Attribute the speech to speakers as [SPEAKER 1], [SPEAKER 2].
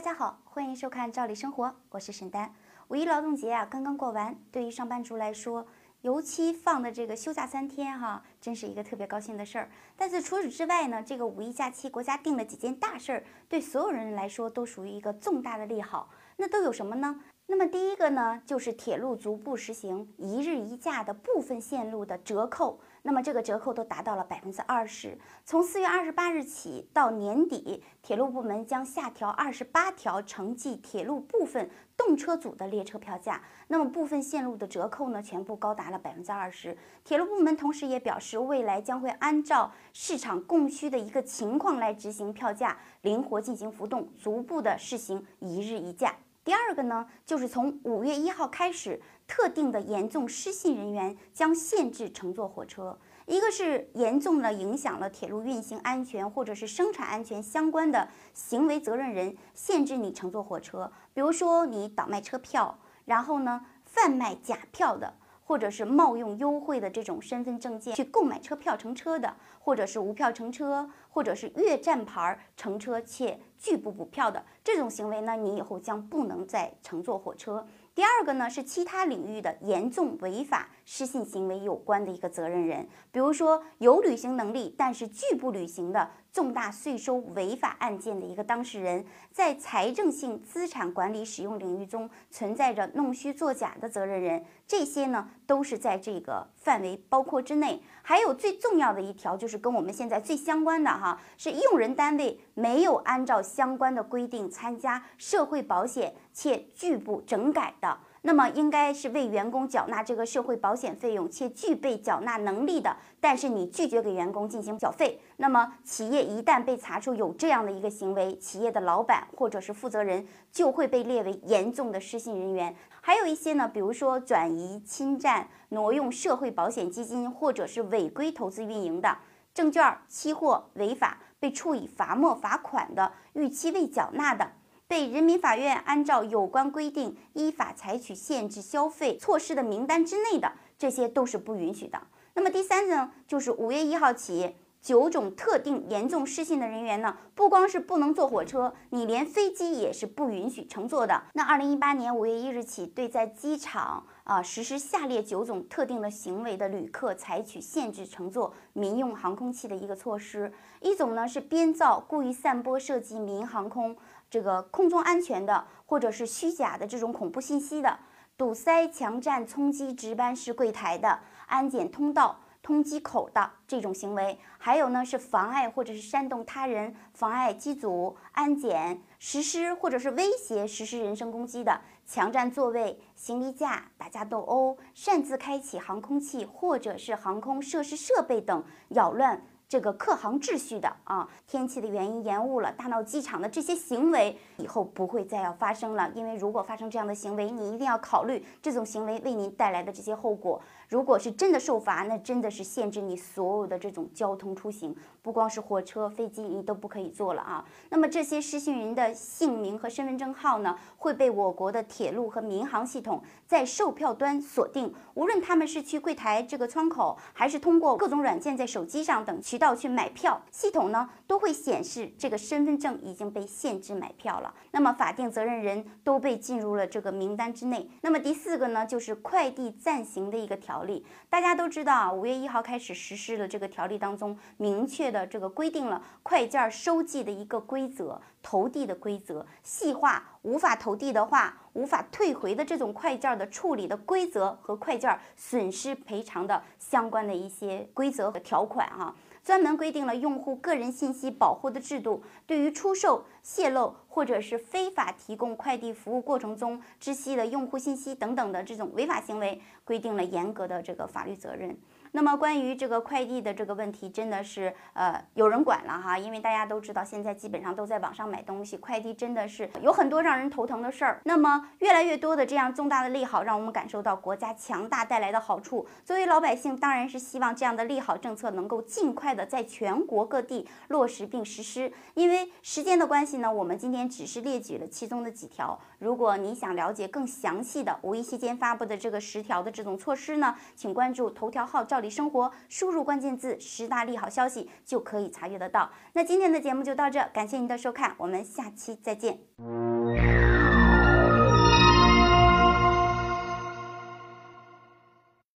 [SPEAKER 1] 大家好，欢迎收看《赵理生活》，我是沈丹。五一劳动节啊，刚刚过完，对于上班族来说，尤其放的这个休假三天哈，真是一个特别高兴的事儿。但是除此之外呢，这个五一假期国家定了几件大事儿，对所有人来说都属于一个重大的利好。那都有什么呢？那么第一个呢，就是铁路逐步实行一日一价的部分线路的折扣。那么这个折扣都达到了百分之二十。从四月二十八日起到年底，铁路部门将下调二十八条城际铁路部分动车组的列车票价。那么部分线路的折扣呢，全部高达了百分之二十。铁路部门同时也表示，未来将会按照市场供需的一个情况来执行票价，灵活进行浮动，逐步的试行一日一价。第二个呢，就是从五月一号开始，特定的严重失信人员将限制乘坐火车。一个是严重的影响了铁路运行安全或者是生产安全相关的行为责任人，限制你乘坐火车。比如说你倒卖车票，然后呢贩卖假票的。或者是冒用优惠的这种身份证件去购买车票乘车的，或者是无票乘车，或者是越站牌乘车且拒不补票的这种行为呢，你以后将不能再乘坐火车。第二个呢是其他领域的严重违法失信行为有关的一个责任人，比如说有履行能力但是拒不履行的重大税收违法案件的一个当事人，在财政性资产管理使用领域中存在着弄虚作假的责任人，这些呢都是在这个范围包括之内。还有最重要的一条就是跟我们现在最相关的哈，是用人单位没有按照相关的规定参加社会保险且拒不整改的。那么应该是为员工缴纳这个社会保险费用且具备缴纳能力的，但是你拒绝给员工进行缴费，那么企业一旦被查出有这样的一个行为，企业的老板或者是负责人就会被列为严重的失信人员。还有一些呢，比如说转移、侵占、挪用社会保险基金或者是违规投资运营的证券、期货违法被处以罚没、罚款的，逾期未缴纳的。被人民法院按照有关规定依法采取限制消费措施的名单之内的，这些都是不允许的。那么第三呢，就是五月一号起，九种特定严重失信的人员呢，不光是不能坐火车，你连飞机也是不允许乘坐的。那二零一八年五月一日起，对在机场啊实施下列九种特定的行为的旅客，采取限制乘坐民用航空器的一个措施。一种呢是编造、故意散播涉及民航空。这个空中安全的，或者是虚假的这种恐怖信息的，堵塞、强占、冲击值班室柜台的安检通道、通机口的这种行为，还有呢是妨碍或者是煽动他人妨碍机组安检实施，或者是威胁实施人身攻击的，强占座位、行李架、打架斗殴、擅自开启航空器或者是航空设施设备等，扰乱。这个客航秩序的啊，天气的原因延误了，大闹机场的这些行为以后不会再要发生了。因为如果发生这样的行为，你一定要考虑这种行为为您带来的这些后果。如果是真的受罚，那真的是限制你所有的这种交通出行，不光是火车、飞机，你都不可以坐了啊。那么这些失信人的姓名和身份证号呢，会被我国的铁路和民航系统在售票端锁定。无论他们是去柜台这个窗口，还是通过各种软件在手机上等渠道去买票，系统呢都会显示这个身份证已经被限制买票了。那么法定责任人都被进入了这个名单之内。那么第四个呢，就是快递暂行的一个条。例大家都知道啊，五月一号开始实施的这个条例当中，明确的这个规定了快件收寄的一个规则、投递的规则，细化无法投递的话，无法退回的这种快件的处理的规则和快件损失赔偿的相关的一些规则和条款哈。专门规定了用户个人信息保护的制度，对于出售、泄露或者是非法提供快递服务过程中知悉的用户信息等等的这种违法行为，规定了严格的这个法律责任。那么关于这个快递的这个问题，真的是呃有人管了哈，因为大家都知道现在基本上都在网上买东西，快递真的是有很多让人头疼的事儿。那么越来越多的这样重大的利好，让我们感受到国家强大带来的好处。作为老百姓，当然是希望这样的利好政策能够尽快的在全国各地落实并实施。因为时间的关系呢，我们今天只是列举了其中的几条。如果你想了解更详细的五一期间发布的这个十条的这种措施呢，请关注头条号。照理生活”，输入关键字“十大利好消息”就可以查阅得到。那今天的节目就到这，感谢您的收看，我们下期再见。